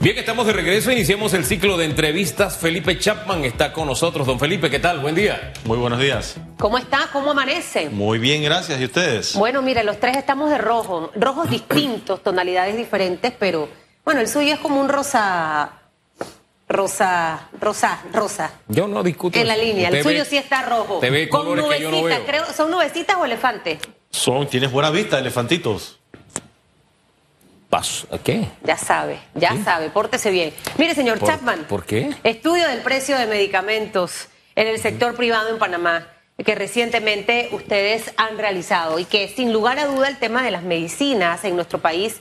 Bien, estamos de regreso, iniciamos el ciclo de entrevistas. Felipe Chapman está con nosotros. Don Felipe, ¿qué tal? Buen día. Muy buenos días. ¿Cómo está? ¿Cómo amanece? Muy bien, gracias. ¿Y ustedes? Bueno, mire, los tres estamos de rojo, rojos distintos, tonalidades diferentes, pero bueno, el suyo es como un rosa, rosa, rosa, rosa. Yo no discuto. En la eso. línea, el suyo ve- sí está rojo. Usted ve Con colores que yo no nubecitas, veo. creo, ¿son nubecitas o elefantes? Son, tienes buena vista, elefantitos. Paso. ¿Qué? Ya sabe, ya ¿Sí? sabe, pórtese bien. Mire, señor ¿Por- Chapman. por qué? Estudio del precio de medicamentos en el sector privado en Panamá, que recientemente ustedes han realizado y que sin lugar a duda el tema de las medicinas en nuestro país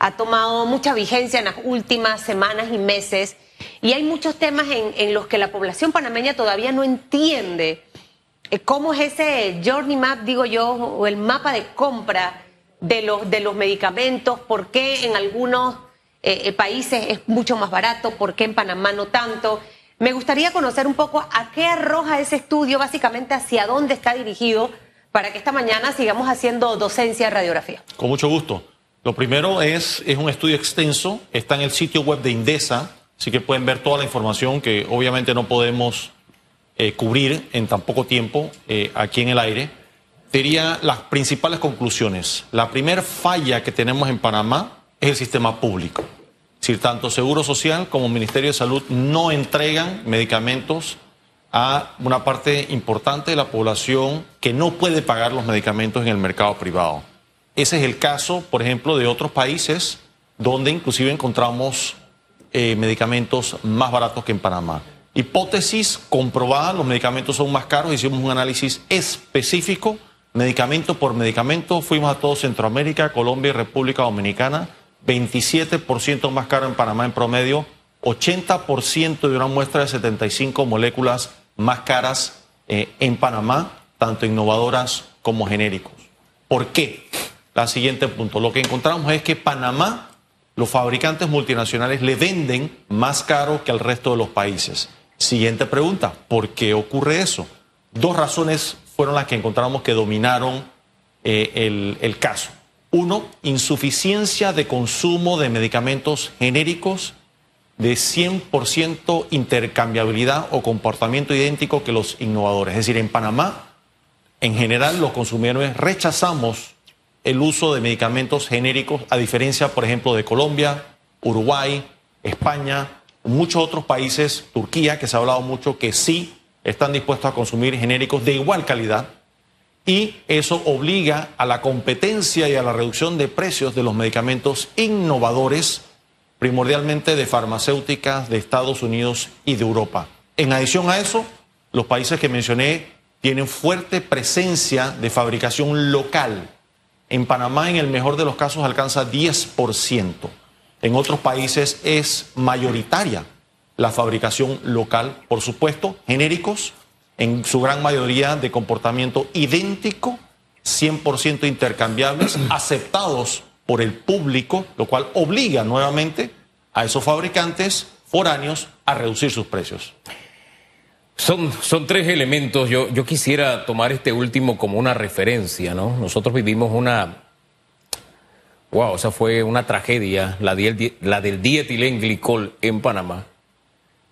ha tomado mucha vigencia en las últimas semanas y meses. Y hay muchos temas en, en los que la población panameña todavía no entiende eh, ¿Cómo es ese journey map, digo yo, o el mapa de compra de los, de los medicamentos? ¿Por qué en algunos eh, eh, países es mucho más barato? ¿Por qué en Panamá no tanto? Me gustaría conocer un poco a qué arroja ese estudio, básicamente hacia dónde está dirigido, para que esta mañana sigamos haciendo docencia de radiografía. Con mucho gusto. Lo primero es, es un estudio extenso, está en el sitio web de Indesa, así que pueden ver toda la información que obviamente no podemos eh, cubrir en tan poco tiempo aquí en el aire. Diría las principales conclusiones. La primera falla que tenemos en Panamá es el sistema público. Es decir, tanto Seguro Social como Ministerio de Salud no entregan medicamentos a una parte importante de la población que no puede pagar los medicamentos en el mercado privado. Ese es el caso, por ejemplo, de otros países donde inclusive encontramos eh, medicamentos más baratos que en Panamá. Hipótesis comprobada, los medicamentos son más caros, hicimos un análisis específico, medicamento por medicamento, fuimos a todo Centroamérica, Colombia y República Dominicana, 27% más caro en Panamá en promedio, 80% de una muestra de 75 moléculas más caras eh, en Panamá, tanto innovadoras como genéricos. ¿Por qué? La siguiente punto. Lo que encontramos es que Panamá, los fabricantes multinacionales le venden más caro que al resto de los países. Siguiente pregunta. ¿Por qué ocurre eso? Dos razones fueron las que encontramos que dominaron eh, el, el caso. Uno, insuficiencia de consumo de medicamentos genéricos de 100% intercambiabilidad o comportamiento idéntico que los innovadores. Es decir, en Panamá, en general, los consumidores rechazamos el uso de medicamentos genéricos, a diferencia, por ejemplo, de Colombia, Uruguay, España, muchos otros países, Turquía, que se ha hablado mucho, que sí están dispuestos a consumir genéricos de igual calidad. Y eso obliga a la competencia y a la reducción de precios de los medicamentos innovadores, primordialmente de farmacéuticas de Estados Unidos y de Europa. En adición a eso, los países que mencioné tienen fuerte presencia de fabricación local. En Panamá, en el mejor de los casos, alcanza 10%. En otros países es mayoritaria la fabricación local, por supuesto, genéricos, en su gran mayoría de comportamiento idéntico, 100% intercambiables, aceptados por el público, lo cual obliga nuevamente a esos fabricantes foráneos a reducir sus precios. Son, son tres elementos. Yo, yo quisiera tomar este último como una referencia, ¿no? Nosotros vivimos una. Wow, esa fue una tragedia, la, diel- la del dietilenglicol en Panamá.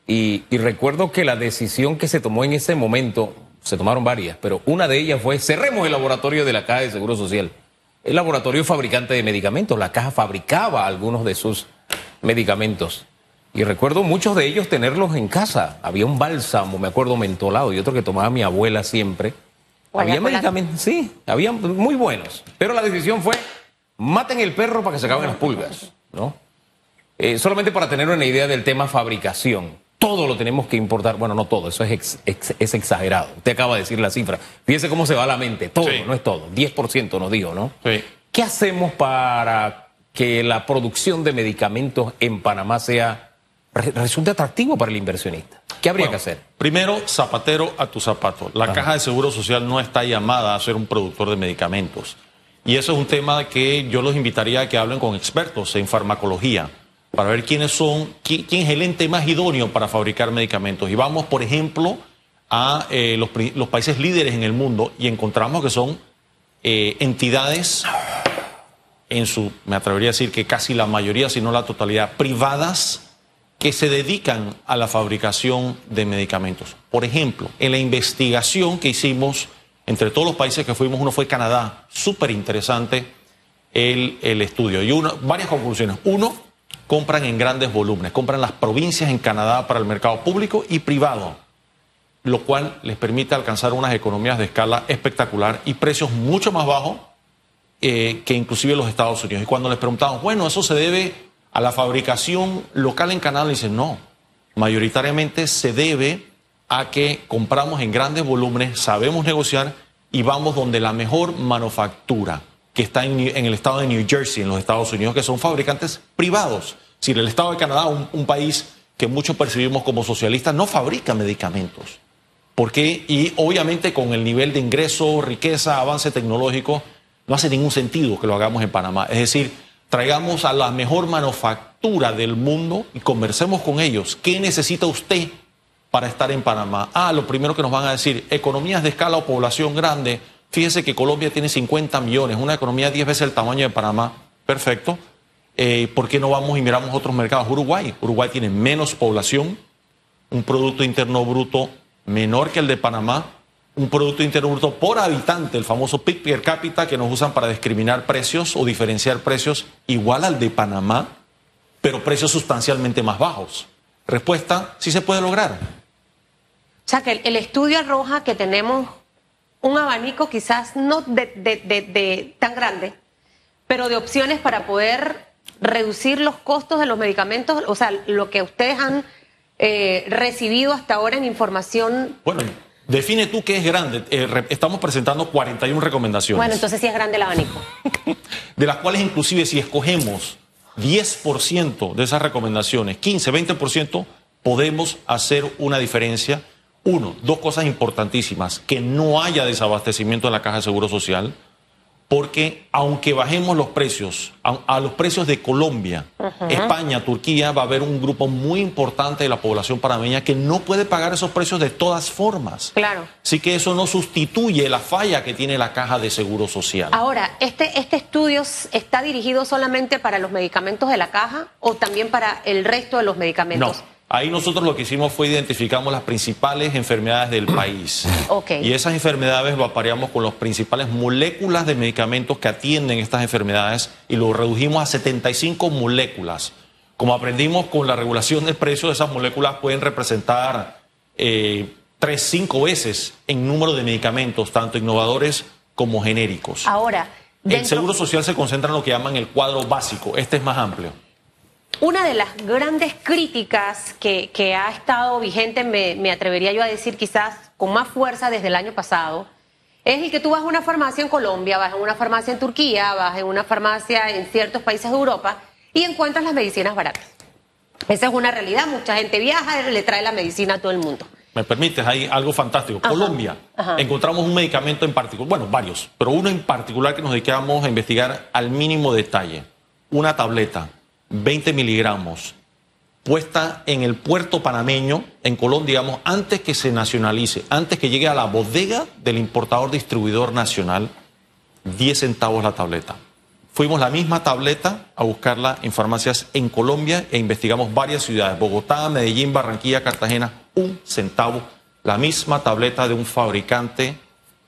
Y, y recuerdo que la decisión que se tomó en ese momento, se tomaron varias, pero una de ellas fue cerremos el laboratorio de la Caja de Seguro Social. El laboratorio fabricante de medicamentos, la caja fabricaba algunos de sus medicamentos. Y recuerdo muchos de ellos tenerlos en casa. Había un bálsamo, me acuerdo, mentolado y otro que tomaba mi abuela siempre. Había medicamentos, sí, había muy buenos. Pero la decisión fue, maten el perro para que se acaben las pulgas, ¿no? Eh, solamente para tener una idea del tema fabricación. Todo lo tenemos que importar. Bueno, no todo, eso es, ex- ex- es exagerado. Usted acaba de decir la cifra. Fíjese cómo se va la mente. Todo, Sí. no es todo. 10% nos dijo, ¿no? Sí. ¿Qué hacemos para que la producción de medicamentos en Panamá sea re- resulte atractivo para el inversionista? ¿Qué habría Bueno, que hacer? Primero, zapatero a tu zapato. La Caja de Seguro Social no está llamada a ser un productor de medicamentos. Y eso es un tema que yo los invitaría a que hablen con expertos en farmacología para ver quiénes son, qui- quién es el ente más idóneo para fabricar medicamentos. Y vamos, por ejemplo, a eh, los, países líderes en el mundo y encontramos que son eh, entidades en su, me atrevería a decir que casi la mayoría, si no la totalidad, privadas que se dedican a la fabricación de medicamentos. Por ejemplo, en la investigación que hicimos entre todos los países que fuimos, uno fue Canadá, súper interesante el, estudio. Y varias conclusiones. Uno, compran en grandes volúmenes, compran las provincias en Canadá para el mercado público y privado, lo cual les permite alcanzar unas economías de escala espectacular y precios mucho más bajos eh, que inclusive los Estados Unidos. Y cuando les preguntamos, bueno, eso se debe a la fabricación local en Canadá, dicen, no, mayoritariamente se debe a que compramos en grandes volúmenes, sabemos negociar y vamos donde la mejor manufactura, que está en, el estado de New Jersey, en los Estados Unidos, que son fabricantes privados. Si el estado de Canadá, un, un país que muchos percibimos como socialista, no fabrica medicamentos. Porque, y obviamente con el nivel de ingreso, riqueza, avance tecnológico, no hace ningún sentido que lo hagamos en Panamá. Es decir, traigamos a la mejor manufactura del mundo y conversemos con ellos. ¿Qué necesita usted para estar en Panamá? Ah, lo primero que nos van a decir, economías de escala o población grande. Fíjese que Colombia tiene 50 millones, una economía 10 veces el tamaño de Panamá. Perfecto. Eh, ¿Por qué no vamos y miramos otros mercados? Uruguay. Uruguay tiene menos población, un Producto Interno Bruto menor que el de Panamá, un Producto Interno Bruto por habitante, el famoso PIB per cápita que nos usan para discriminar precios o diferenciar precios igual al de Panamá, pero precios sustancialmente más bajos. Respuesta, sí se puede lograr. O sea, que el, estudio arroja que tenemos un abanico quizás no de, de, de, de, tan grande, pero de opciones para poder reducir los costos de los medicamentos, o sea, lo que ustedes han eh, recibido hasta ahora en información. Bueno, define tú qué es grande. Eh, re, estamos presentando 41 recomendaciones. Bueno, entonces sí es grande el abanico. de las cuales inclusive si escogemos 10% de esas recomendaciones, 15, 20%, podemos hacer una diferencia. Uno, dos cosas importantísimas, que no haya desabastecimiento en la caja de seguro social, porque aunque bajemos los precios a, a los precios de Colombia, uh -huh. España, Turquía, va a haber un grupo muy importante de la población panameña que no puede pagar esos precios de todas formas. Claro. Así que eso no sustituye la falla que tiene la caja de seguro social. Ahora, ¿este, este estudio está dirigido solamente para los medicamentos de la caja o también para el resto de los medicamentos? No. Ahí nosotros lo que hicimos fue identificamos las principales enfermedades del país. Okay. Y esas enfermedades lo apareamos con las principales moléculas de medicamentos que atienden estas enfermedades y lo redujimos a 75 moléculas. Como aprendimos con la regulación del precio, esas moléculas pueden representar eh, tres, cinco veces en número de medicamentos, tanto innovadores como genéricos. Ahora, dentro... el Seguro Social se concentra en lo que llaman el cuadro básico. Este es más amplio. Una de las grandes críticas que, que ha estado vigente, me, me, atrevería yo a decir quizás con más fuerza desde el año pasado, es el que tú vas a una farmacia en Colombia, vas a una farmacia en Turquía, vas a una farmacia en ciertos países de Europa y encuentras las medicinas baratas. Esa es una realidad, mucha gente viaja y le trae la medicina a todo el mundo. Me permites, hay algo fantástico. Ajá, Colombia, ajá. encontramos un medicamento en particular, bueno, varios, pero uno en particular que nos dedicamos a investigar al mínimo detalle. Una tableta 20 miligramos, puesta en el puerto panameño, en Colón, digamos, antes que se nacionalice, antes que llegue a la bodega del importador distribuidor nacional, 10 centavos la tableta. Fuimos la misma tableta a buscarla en farmacias en Colombia e investigamos varias ciudades, Bogotá, Medellín, Barranquilla, Cartagena, un centavo, la misma tableta de un fabricante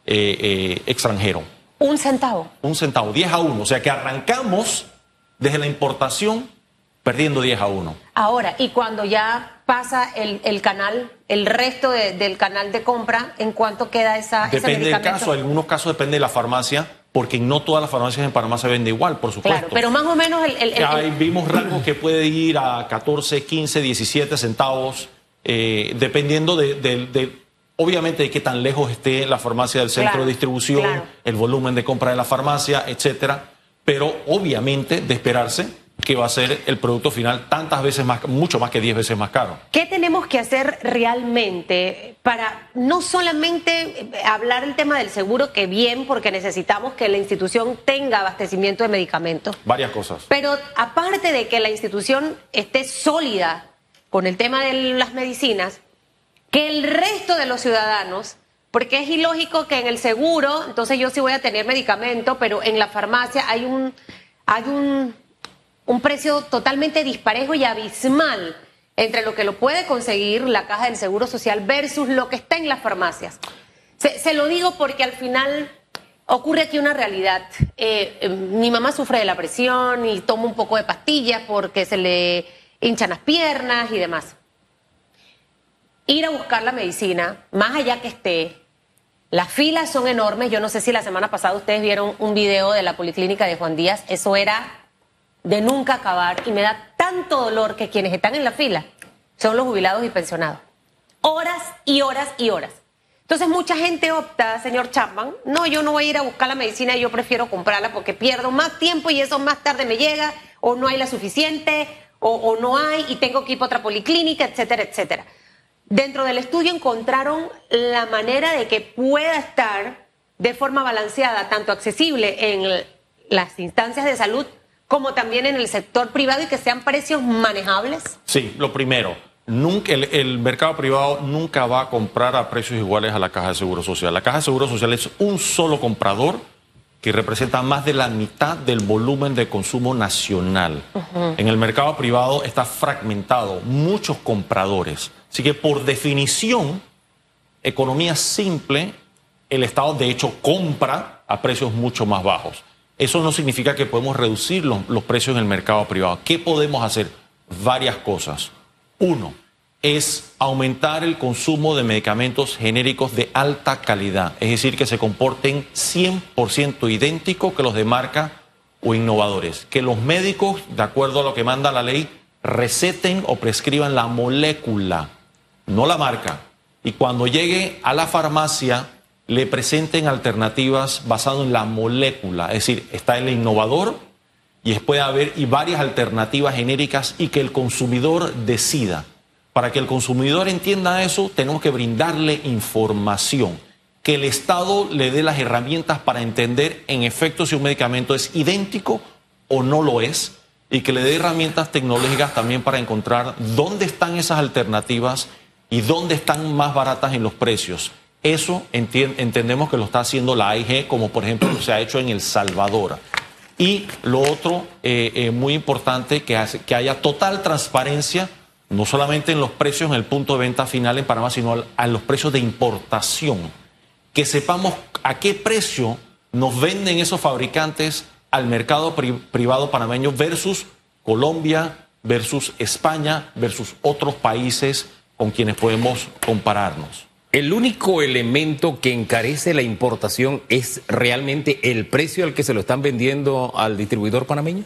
eh, eh, extranjero. Un centavo. Un centavo, 10 a 1, o sea que arrancamos desde la importación perdiendo 10 a 1. Ahora, y cuando ya pasa el, el canal, el resto de, del canal de compra, ¿en cuánto queda esa Depende del caso, en algunos casos depende de la farmacia, porque no todas las farmacias en Panamá se vende igual, por supuesto. Claro, pero más o menos el... el, el Ahí vimos rangos que puede ir a 14, 15, 17 centavos, eh, dependiendo de, de, de, obviamente, de qué tan lejos esté la farmacia del centro claro, de distribución, claro. el volumen de compra de la farmacia, etcétera pero obviamente de esperarse que va a ser el producto final tantas veces más, mucho más que 10 veces más caro. ¿Qué tenemos que hacer realmente para no solamente hablar el tema del seguro, que bien, porque necesitamos que la institución tenga abastecimiento de medicamentos? Varias cosas. Pero aparte de que la institución esté sólida con el tema de las medicinas, que el resto de los ciudadanos porque es ilógico que en el seguro, entonces yo sí voy a tener medicamento, pero en la farmacia hay un, hay un, un precio totalmente disparejo y abismal entre lo que lo puede conseguir la caja del Seguro Social versus lo que está en las farmacias. Se, se lo digo porque al final ocurre aquí una realidad. Eh, eh, mi mamá sufre de la presión y toma un poco de pastillas porque se le hinchan las piernas y demás. Ir a buscar la medicina, más allá que esté, las filas son enormes. Yo no sé si la semana pasada ustedes vieron un video de la policlínica de Juan Díaz. Eso era de nunca acabar y me da tanto dolor que quienes están en la fila son los jubilados y pensionados. Horas y horas y horas. Entonces mucha gente opta, señor Chapman, no, yo no voy a ir a buscar la medicina, yo prefiero comprarla porque pierdo más tiempo y eso más tarde me llega, o no hay la suficiente, o, o no hay y tengo que ir a otra policlínica, etcétera, etcétera. Dentro del estudio encontraron la manera de que pueda estar de forma balanceada, tanto accesible en las instancias de salud como también en el sector privado y que sean precios manejables? Sí, lo primero, nunca, el, el, mercado privado nunca va a comprar a precios iguales a la Caja de Seguro Social. La Caja de Seguro Social es un solo comprador que representa más de la mitad del volumen de consumo nacional. Uh -huh. En el mercado privado está fragmentado, muchos compradores. Así que por definición, economía simple, el Estado de hecho compra a precios mucho más bajos. Eso no significa que podemos reducir los, los, precios en el mercado privado. ¿Qué podemos hacer? Varias cosas. Uno, es aumentar el consumo de medicamentos genéricos de alta calidad, es decir, que se comporten 100% idénticos que los de marca o innovadores. Que los médicos, de acuerdo a lo que manda la ley, receten o prescriban la molécula, no la marca. Y cuando llegue a la farmacia, le presenten alternativas basadas en la molécula, es decir, está el innovador y puede haber y varias alternativas genéricas y que el consumidor decida. Para que el consumidor entienda eso, tenemos que brindarle información, que el Estado le dé las herramientas para entender en efecto si un medicamento es idéntico o no lo es, y que le dé herramientas tecnológicas también para encontrar dónde están esas alternativas y dónde están más baratas en los precios. Eso entendemos que lo está haciendo la AIG, como por ejemplo se ha hecho en El Salvador. Y lo otro, eh, eh, muy importante, que, hace, que haya total transparencia, no solamente en los precios en el punto de venta final en Panamá, sino a, a los precios de importación. Que sepamos a qué precio nos venden esos fabricantes al mercado pri privado panameño versus Colombia, versus España, versus otros países con quienes podemos compararnos. ¿El único elemento que encarece la importación es realmente el precio al que se lo están vendiendo al distribuidor panameño?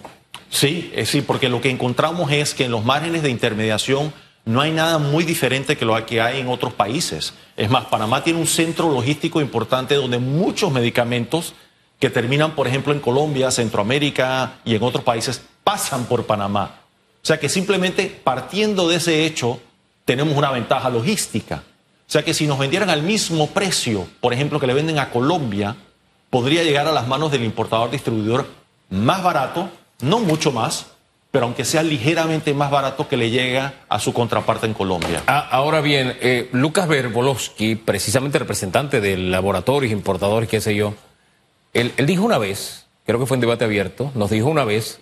Sí, sí, porque lo que encontramos es que en los márgenes de intermediación no hay nada muy diferente que lo que hay en otros países. Es más, Panamá tiene un centro logístico importante donde muchos medicamentos que terminan, por ejemplo, en Colombia, Centroamérica y en otros países, pasan por Panamá. O sea que simplemente partiendo de ese hecho, tenemos una ventaja logística. O sea que si nos vendieran al mismo precio, por ejemplo, que le venden a Colombia, podría llegar a las manos del importador distribuidor más barato, no mucho más, pero aunque sea ligeramente más barato que le llega a su contraparte en Colombia. Ah, ahora bien, eh, Lucas Berbolowski, precisamente representante del laboratorio, importadores, qué sé yo, él, él dijo una vez, creo que fue en debate abierto, nos dijo una vez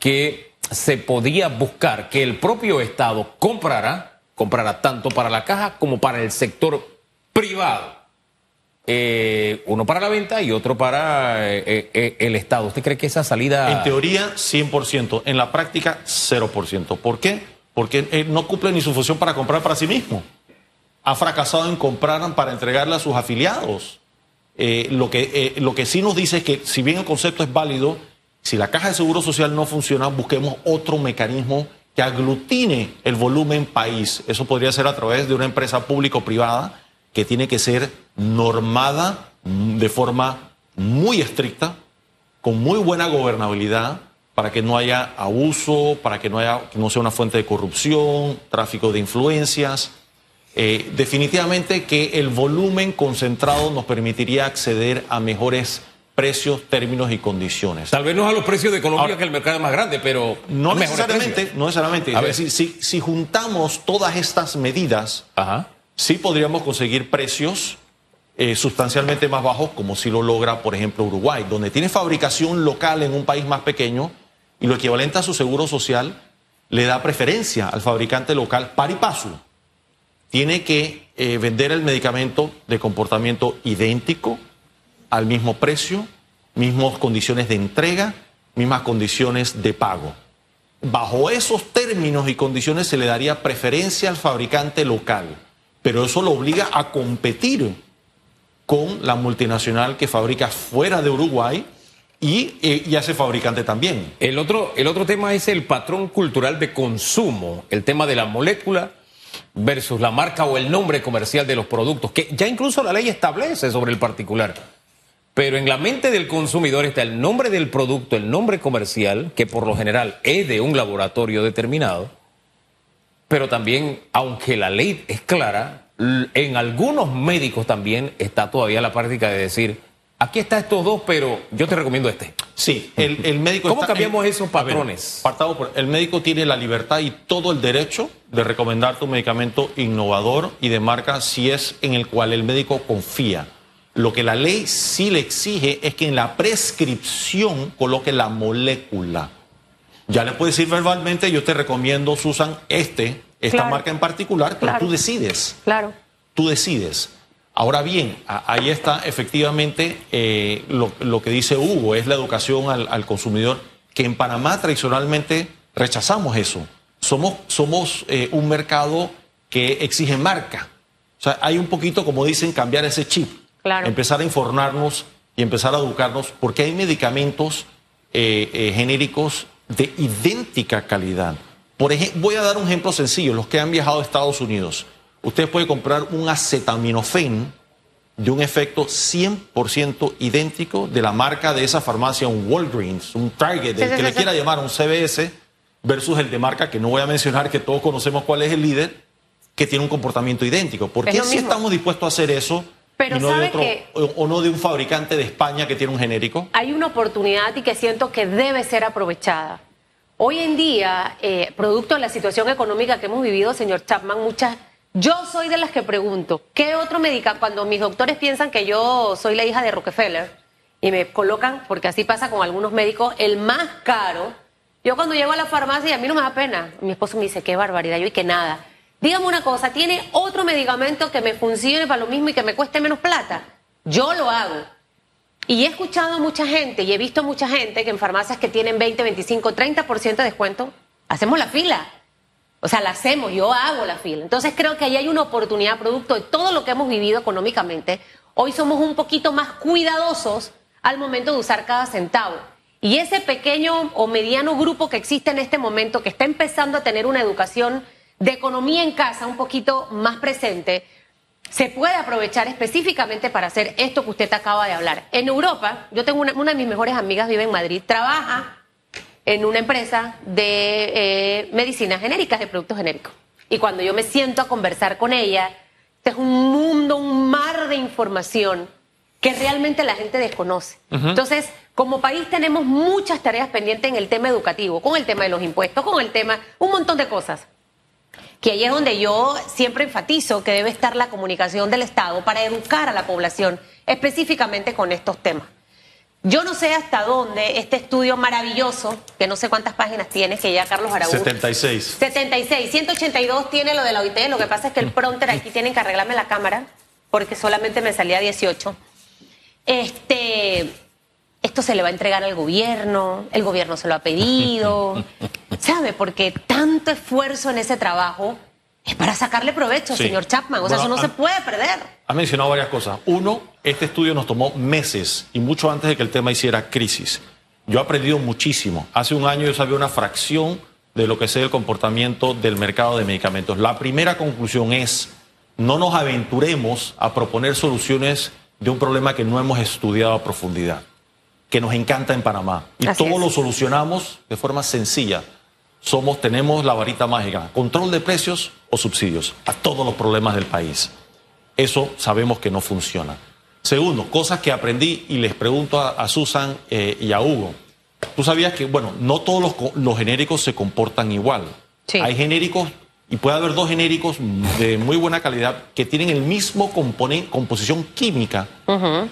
que se podía buscar que el propio Estado comprara comprará tanto para la caja como para el sector privado. Eh, uno para la venta y otro para eh, eh, el Estado. ¿Usted cree que esa salida... En teoría, 100%. En la práctica, 0%. ¿Por qué? Porque no cumple ni su función para comprar para sí mismo. Ha fracasado en comprar para entregarle a sus afiliados. lo, que, lo que sí nos dice es que, si bien el concepto es válido, si la caja de seguro social no funciona, busquemos otro mecanismo que aglutine el volumen país. Eso podría ser a través de una empresa público-privada que tiene que ser normada de forma muy estricta, con muy buena gobernabilidad, para que no haya abuso, para que no, haya, no sea una fuente de corrupción, tráfico de influencias. Eh, definitivamente que el volumen concentrado nos permitiría acceder a mejores precios, términos y condiciones. Tal vez no a los precios de Colombia, Ahora, que el mercado es más grande, pero no necesariamente, no necesariamente. Es decir, si, si, juntamos todas estas medidas, Ajá. sí podríamos conseguir precios eh, sustancialmente más bajos, como si lo logra, por ejemplo, Uruguay, donde tiene fabricación local en un país más pequeño y lo equivalente a su seguro social le da preferencia al fabricante local par y paso. Tiene que eh, vender el medicamento de comportamiento idéntico, al mismo precio, mismas condiciones de entrega, mismas condiciones de pago. Bajo esos términos y condiciones se le daría preferencia al fabricante local, pero eso lo obliga a competir con la multinacional que fabrica fuera de Uruguay y, eh, y hace fabricante también. El otro, el otro tema es el patrón cultural de consumo, el tema de la molécula versus la marca o el nombre comercial de los productos, que ya incluso la ley establece sobre el particular. Pero en la mente del consumidor está el nombre del producto, el nombre comercial, que por lo general es de un laboratorio determinado, pero también, aunque la ley es clara, en algunos médicos también está todavía la práctica de decir, aquí está estos dos, pero yo te recomiendo este. Sí, el, médico... ¿Cómo cambiamos esos patrones? por, el médico tiene la libertad y todo el derecho de recomendar tu medicamento innovador y de marca si es en el cual el médico confía. Lo que la ley sí le exige es que en la prescripción coloque la molécula. Ya le puedes decir verbalmente, yo te recomiendo, Susan, este, esta marca en particular, pero tú decides. Claro. Tú decides. Ahora bien, ahí está efectivamente eh, lo, que dice Hugo, es la educación al, consumidor, que en Panamá tradicionalmente rechazamos eso. Somos, somos eh, un mercado que exige marca. O sea, hay un poquito, como dicen, cambiar ese chip. Empezar a informarnos y empezar a educarnos, porque hay medicamentos eh, eh, genéricos de idéntica calidad. Por ejemplo, voy a dar un ejemplo sencillo. Los que han viajado a Estados Unidos, usted puede comprar un acetaminofén de un efecto 100% idéntico de la marca de esa farmacia, un Walgreens, un Target, el que le quiera llamar un CBS, versus el de marca que no voy a mencionar, que todos conocemos cuál es el líder, que tiene un comportamiento idéntico. ¿Por qué si estamos dispuestos a hacer eso? Pero no de que o no de un fabricante de España que tiene un genérico. Hay una oportunidad y que siento que debe ser aprovechada. Hoy en día, eh, producto de la situación económica que hemos vivido, señor Chapman, muchas, yo soy de las que pregunto, ¿qué otro medicamento? Cuando mis doctores piensan que yo soy la hija de Rockefeller y me colocan, porque así pasa con algunos médicos, el más caro, yo cuando llego a la farmacia, a mí no me da pena. Mi esposo me dice, qué barbaridad, yo y que nada. Dígame una cosa, ¿tiene otro medicamento que me funcione para lo mismo y que me cueste menos plata? Yo lo hago. Y he escuchado a mucha gente y he visto a mucha gente que en farmacias que tienen 20, 25, 30% de descuento, hacemos la fila. O sea, la hacemos, yo hago la fila. Entonces creo que ahí hay una oportunidad, producto de todo lo que hemos vivido económicamente. Hoy somos un poquito más cuidadosos al momento de usar cada centavo. Y ese pequeño o mediano grupo que existe en este momento, que está empezando a tener una educación de economía en casa un poquito más presente, se puede aprovechar específicamente para hacer esto que usted acaba de hablar. En Europa, yo tengo una, de mis mejores amigas, vive en Madrid, trabaja en una empresa de eh, medicinas genéricas, de productos genéricos. Y cuando yo me siento a conversar con ella, este es un mundo, un mar de información que realmente la gente desconoce. Entonces, como país tenemos muchas tareas pendientes en el tema educativo, con el tema de los impuestos, con el tema, un montón de cosas que ahí es donde yo siempre enfatizo que debe estar la comunicación del Estado para educar a la población específicamente con estos temas. Yo no sé hasta dónde este estudio maravilloso, que no sé cuántas páginas tiene, que ya Carlos Araújo. 76. 76. 182 tiene lo de la OIT. Lo que pasa es que el pronter aquí tienen que arreglarme la cámara, porque solamente me salía 18. Este, esto se le va a entregar al gobierno, el gobierno se lo ha pedido, ¿sabe? Porque tanto esfuerzo en ese trabajo es para sacarle provecho, señor Chapman. O sea, eso no se puede perder. Ha mencionado varias cosas. Uno, este estudio nos tomó meses y mucho antes de que el tema hiciera crisis. Yo he aprendido muchísimo. Hace un año yo sabía una fracción de lo que es el comportamiento del mercado de medicamentos. La primera conclusión es, no nos aventuremos a proponer soluciones de un problema que no hemos estudiado a profundidad que nos encanta en Panamá. Y todo lo solucionamos de forma sencilla. Somos, tenemos la varita mágica, control de precios o subsidios a todos los problemas del país. Eso sabemos que no funciona. Segundo, cosas que aprendí y les pregunto a, Susan eh, y a Hugo. Tú sabías que, bueno, no todos los, genéricos se comportan igual. Hay genéricos y puede haber dos genéricos de muy buena calidad que tienen el mismo componente, composición química,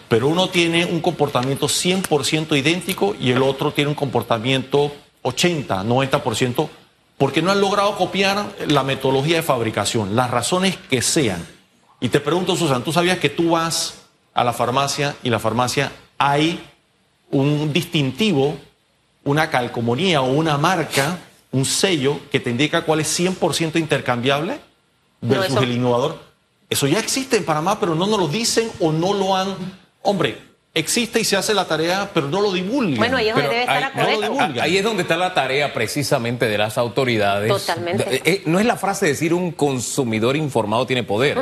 pero uno tiene un comportamiento 100% idéntico y el otro tiene un comportamiento 80, 90% porque no han logrado copiar la metodología de fabricación, las razones que sean. Y te pregunto, Susan, ¿tú sabías que tú vas a la farmacia y la farmacia hay un distintivo, una calcomanía o una marca, un sello que te indica cuál es 100% intercambiable versus eso- el innovador? Eso ya existe en Panamá, pero no nos lo dicen o no lo han... Hombre, existe y se hace la tarea, pero no lo divulgan. Bueno, ahí es donde debe estar ahí- la no lo. Ahí es donde está la tarea precisamente de las autoridades. Totalmente. Eh, no es la frase de decir un consumidor informado tiene poder.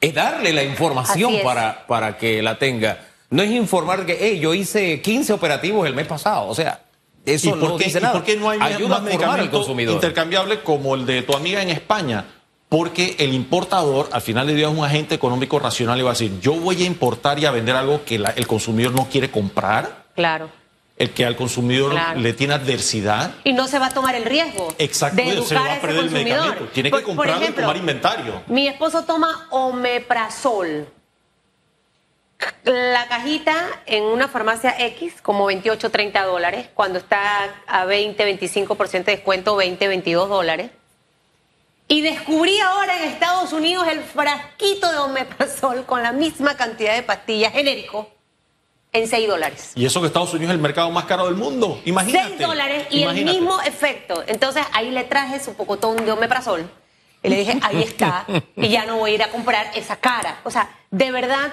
Es darle la información para, para que la tenga. No es informar que, hey, yo hice 15 operativos el mes pasado. O sea, eso ¿Y por, no qué, dice y nada. por qué no hay Ayuda más medicamento consumidor. intercambiable como el de tu amiga en España? Porque el importador, al final del día, es un agente económico racional y va a decir, yo voy a importar y a vender algo que la- el consumidor no quiere comprar, Claro. el que al consumidor Claro. le tiene adversidad. Y no se va a tomar el riesgo Exacto, de se va a perder el medicamento. Tiene Por- que por comprarlo y tomar inventario. Mi esposo toma omeprazol. La cajita en una farmacia X, como 28, 30 dólares. Cuando está a 20, 25% de descuento, 20, 22 dólares. Y descubrí ahora en Estados Unidos el frasquito de omeprazol con la misma cantidad de pastillas genérico en 6 dólares. Y eso que Estados Unidos es el mercado más caro del mundo. Imagínate. 6 dólares y imagínate. el mismo efecto. Entonces ahí le traje su pocotón de omeprazol y le dije, ahí está, y ya no voy a ir a comprar esa cara. O sea, de verdad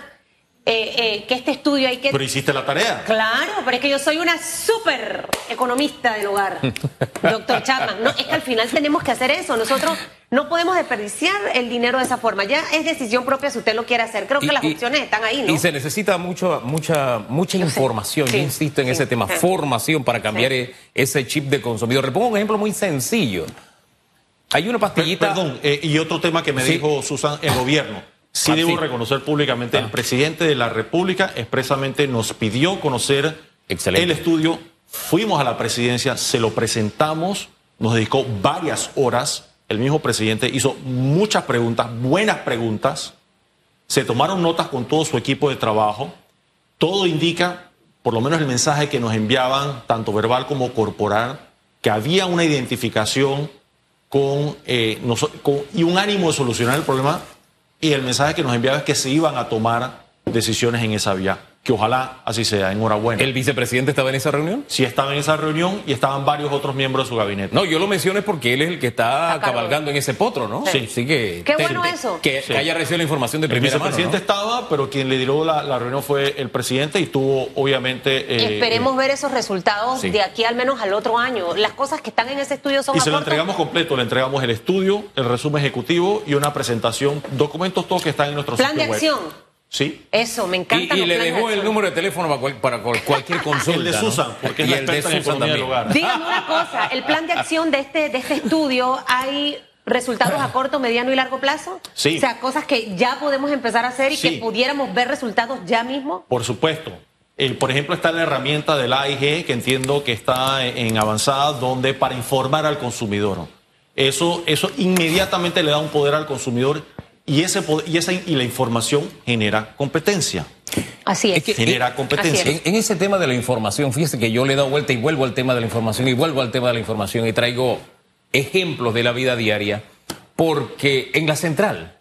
eh, eh, que este estudio hay que... Pero hiciste la tarea. Claro, pero es que yo soy una súper economista del hogar, doctor Chapman. No, es que al final tenemos que hacer eso. Nosotros no podemos desperdiciar el dinero de esa forma. Ya es decisión propia si usted lo quiere hacer. Creo que las y- opciones están ahí, ¿no? Y se necesita mucho, mucha, mucha Yo información. Sí, Yo insisto en sí, ese tema, sí. formación para cambiar Sí. e- ese chip de consumidor. Le pongo un ejemplo muy sencillo. Hay una Per- pastillita. Perdón, eh, y otro tema que me Sí. dijo Susan, el gobierno. Sí Ah, debo reconocer públicamente, el presidente de la República expresamente nos pidió conocer Excelente. el estudio, fuimos a la presidencia, se lo presentamos, nos dedicó varias horas, el mismo presidente hizo muchas preguntas, buenas preguntas, se tomaron notas con todo su equipo de trabajo, todo indica, por lo menos el mensaje que nos enviaban, tanto verbal como corporal, que había una identificación con, eh, con- y un ánimo de solucionar el problema y el mensaje que nos enviaba es que se iban a tomar decisiones en esa vía, que ojalá así sea, enhorabuena. ¿El vicepresidente estaba en esa reunión? Sí estaba en esa reunión y estaban varios otros miembros de su gabinete. No, yo lo mencioné porque él es el que está cabalgando en ese potro, ¿no? Sí. Así que. Qué bueno eso. Que, Sí. que haya recibido la información de El primera mano. vicepresidente ¿no? estaba, pero quien le dio la, la reunión fue el presidente y tuvo, obviamente. eh, Esperemos eh, ver esos resultados sí. de aquí al menos al otro año. Las cosas que están en ese estudio son Y se lo entregamos completo, le entregamos el estudio, el resumen ejecutivo y una presentación, documentos todos que están en nuestro plan sitio de web. Sí. Eso, me Y, encanta. y le dejó el número de teléfono para, cual- para cual- cualquier consulta. El de ¿no? Susan, porque Y el de Susan también. hogar. Dígame una cosa, el plan de acción de este, de este estudio, ¿hay resultados a corto, mediano y largo plazo? Sí. O sea, cosas que ya podemos empezar a hacer y Sí. que pudiéramos ver resultados ya mismo. Por supuesto. El, por ejemplo, está la herramienta del AIG, que entiendo que está en, en avanzada, donde para informar al consumidor. Eso, eso inmediatamente le da un poder al consumidor y, ese, poder- y, esa, y la información genera competencia. Así es. Es que- Genera competencia. En, en ese tema de la información, fíjese que yo le he dado vuelta y vuelvo al tema de la información y vuelvo al tema de la información y traigo ejemplos de la vida diaria, porque en la central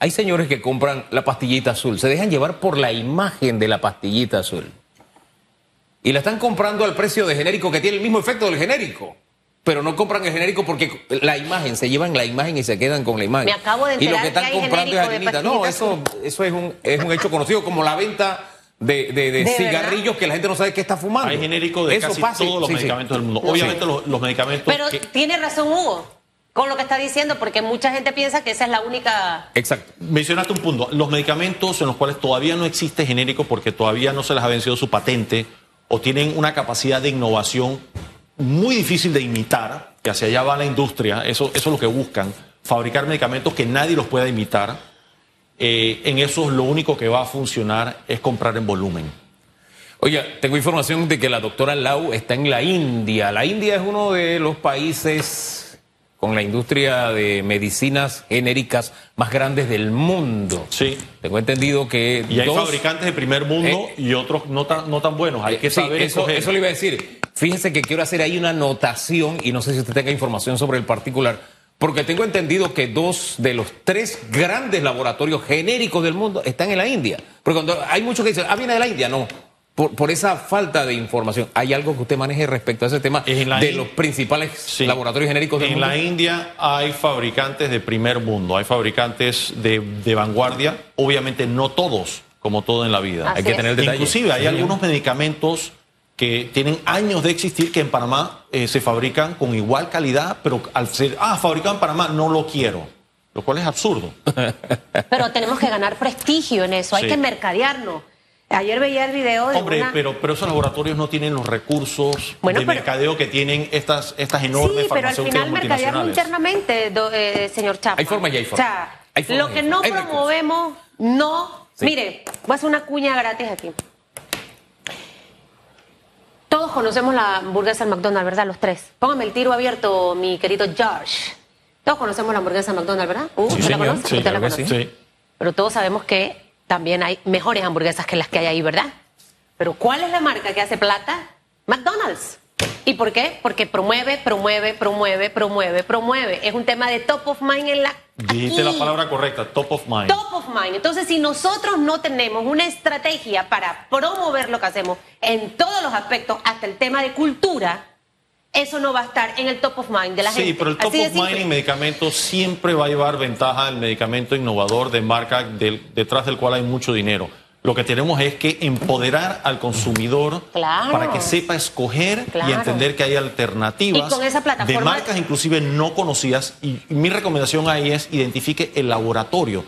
hay señores que compran la pastillita azul, se dejan llevar por la imagen de la pastillita azul y la están comprando al precio de genérico que tiene el mismo efecto del genérico. Pero no compran el genérico porque la imagen, se llevan la imagen y se quedan con la imagen. Me acabo de Y lo enterar que están que hay comprando es harinita. No, eso, eso es, un, es un hecho conocido, como la venta de, de- de ¿De cigarrillos que la gente no sabe qué está fumando. Hay genérico de Eso casi pasa, todos los sí, sí. medicamentos del mundo. Sí. Obviamente los, los medicamentos Pero que- tiene razón Hugo con lo que está diciendo, porque mucha gente piensa que esa es la única... Exacto. Mencionaste un punto. Los medicamentos en los cuales todavía no existe genérico porque todavía no se les ha vencido su patente o tienen una capacidad de innovación muy difícil de imitar, que hacia allá va la industria, eso, eso es lo que buscan, fabricar medicamentos que nadie los pueda imitar. Eh, en eso lo único que va a funcionar es comprar en volumen. Oiga, tengo información de que la doctora Lau está en la India. La India es uno de los países con la industria de medicinas genéricas más grandes del mundo. Sí. Tengo entendido que Y hay dos- fabricantes de primer mundo Eh, y otros no tan, no tan buenos. Hay que Sí, saber eso, escoger. eso le iba a decir. Fíjese que quiero hacer ahí una anotación y no sé si usted tenga información sobre el particular, porque tengo entendido que dos de los tres grandes laboratorios genéricos del mundo están en la India. Porque cuando hay muchos que dicen, ah, viene de la India, no. Por, por esa falta de información, ¿hay algo que usted maneje respecto a ese tema En la de In- los principales Sí. laboratorios genéricos del En mundo? la India hay fabricantes de primer mundo, hay fabricantes de, de vanguardia, obviamente no todos, como todo en la vida. Así Hay que tener detalle. Inclusive hay Sí. algunos medicamentos que tienen años de existir que en Panamá eh, se fabrican con igual calidad, pero al ser, ah, fabricado en Panamá, no lo quiero. Lo cual es absurdo. Pero tenemos que ganar prestigio en eso, hay Sí. que mercadearnos. Ayer veía el video de Hombre, una... pero, pero esos laboratorios no tienen los recursos Bueno, de pero- mercadeo que tienen estas, estas enormes Sí, pero al final mercadearlo multinacionales. internamente, do- eh, señor Chapa. Hay forma y hay forma. O sea, Hay forma lo que no recursos. promovemos, no... Sí. Mire, voy a hacer una cuña gratis aquí. Todos conocemos la hamburguesa del McDonald's, ¿verdad? Los tres. Póngame el tiro abierto, mi querido Josh. Todos conocemos la hamburguesa del McDonald's, ¿verdad? Uh, Sí, ¿usted la? Sí. Sí. Pero todos sabemos que también hay mejores hamburguesas que las que hay ahí, ¿verdad? Pero ¿cuál es la marca que hace plata? McDonald's. ¿Y por qué? Porque promueve, promueve, promueve, promueve, promueve. Es un tema de top of mind en la... Dijiste aquí. la palabra correcta, top of mind. Top of mind. Entonces, si nosotros no tenemos una estrategia para promover lo que hacemos en todos los aspectos, hasta el tema de cultura, eso no va a estar en el top of mind de la Sí, gente. pero el top Así of mind en medicamentos siempre va a llevar ventaja al medicamento innovador de marca del- detrás del cual hay mucho dinero. Lo que tenemos es que empoderar al consumidor Claro. para que sepa escoger y entender que hay alternativas de marcas inclusive no conocidas. Y mi recomendación ahí es identifique el laboratorio.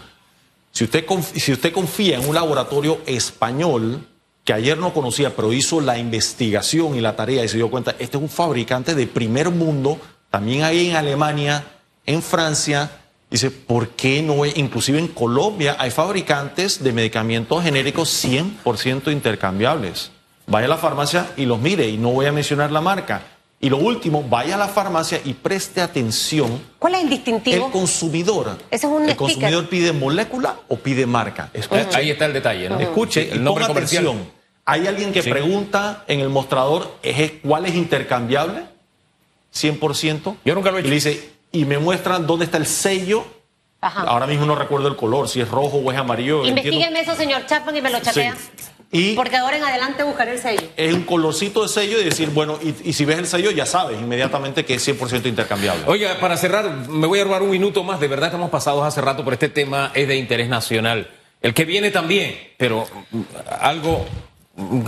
Si usted, si usted confía en un laboratorio español que ayer no conocía, pero hizo la investigación y la tarea y se dio cuenta, este es un fabricante de primer mundo, también hay en Alemania, en Francia. Dice, ¿por qué no? hay- Inclusive en Colombia hay fabricantes de medicamentos genéricos 100% intercambiables. Vaya a la farmacia y los mire, y no voy a mencionar la marca. Y lo último, vaya a la farmacia y preste atención ¿Cuál es el distintivo? el consumidor. Ese es un ¿El sticker. consumidor pide molécula o pide marca? Escuche, Ahí está el detalle, ¿no? escuche Sí, y nombre ponga comercial. atención. Hay alguien que Sí. pregunta en el mostrador ¿es- cuál es intercambiable, 100%. Yo nunca lo he Y hecho. le dice, y me muestran dónde está el sello. Ajá. Ahora mismo no recuerdo el color, si es rojo o es amarillo. Investígueme eso, señor Chapman, y me lo chatea. Sí. Y Porque ahora en adelante buscaré el sello. es un colorcito de sello y decir, bueno, y, y si ves el sello ya sabes inmediatamente que es 100% intercambiable. Oiga, para cerrar, me voy a robar un minuto más. De verdad estamos pasados hace rato, pero este tema es de interés nacional. El que viene también, pero mm, algo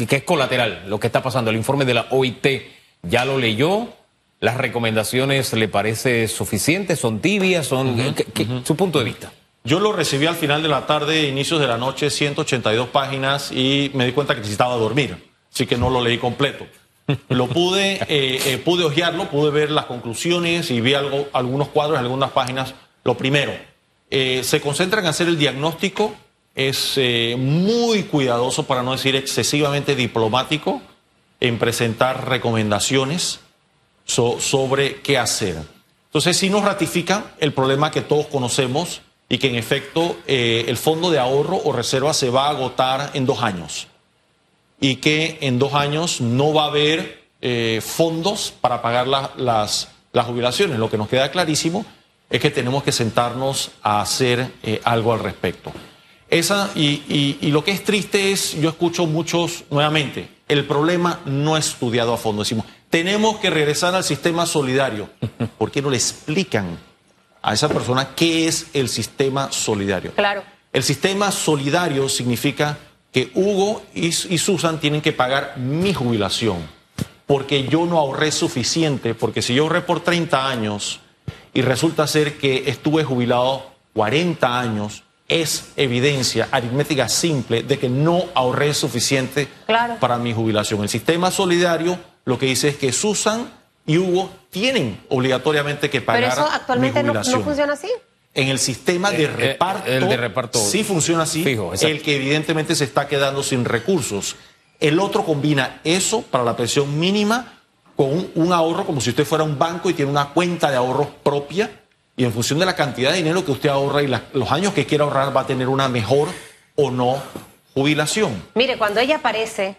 que es colateral, lo que está pasando. El informe de la OIT ya lo leyó. Las recomendaciones le parece suficientes, son tibias, son ¿qué- qué- su punto de vista. Yo lo recibí al final de la tarde, inicios de la noche, 182 páginas y me di cuenta que necesitaba dormir, así que no lo leí completo. Lo pude, eh, eh, pude hojearlo, pude ver las conclusiones y vi algo, algunos cuadros, algunas páginas. Lo primero, eh, se concentra en hacer el diagnóstico, es eh, muy cuidadoso, para no decir excesivamente diplomático, en presentar recomendaciones so- sobre qué hacer. Entonces sí nos ratifica el problema que todos conocemos y que en efecto eh, el fondo de ahorro o reserva se va a agotar en dos años y que en dos años no va a haber eh, fondos para pagar la- las, las jubilaciones. Lo que nos queda clarísimo es que tenemos que sentarnos a hacer eh, algo al respecto. Esa, y, y- y lo que es triste es, yo escucho muchos nuevamente, el problema no estudiado a fondo. Decimos, tenemos que regresar al sistema solidario. ¿Por qué no le explican a esa persona qué es el sistema solidario? Claro. El sistema solidario significa que Hugo y, y Susan tienen que pagar mi jubilación porque yo no ahorré suficiente, porque si yo ahorré por 30 años y resulta ser que estuve jubilado 40 años, es evidencia aritmética simple de que no ahorré suficiente Claro. para mi jubilación. El sistema solidario lo que dice es que Susan y Hugo tienen obligatoriamente que pagar Pero eso actualmente mi no, funciona así. En el sistema de Eh, eh, reparto, el de reparto sí funciona así, fijo, el que evidentemente se está quedando sin recursos. El otro combina eso para la pensión mínima con un, un ahorro como si usted fuera un banco y tiene una cuenta de ahorros propia y en función de la cantidad de dinero que usted ahorra y la- los años que quiera ahorrar va a tener una mejor o no jubilación. Mire, cuando ella aparece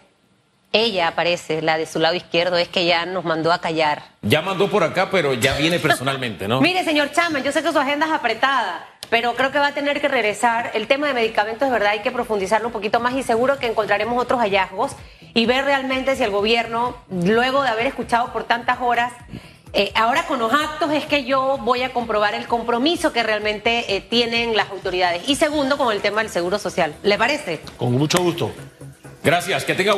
ella aparece, la de su lado izquierdo, es que ya nos mandó a callar. Ya mandó por acá, pero ya viene personalmente, ¿no? Mire, señor Chaman, yo sé que su agenda es apretada, pero creo que va a tener que regresar. El tema de medicamentos, de verdad, hay que profundizarlo un poquito más y seguro que encontraremos otros hallazgos y ver realmente si el gobierno, luego de haber escuchado por tantas horas, eh, ahora con los actos es que yo voy a comprobar el compromiso que realmente eh, tienen las autoridades. Y segundo, con el tema del seguro social. ¿Le parece? Con mucho gusto. Gracias, que tenga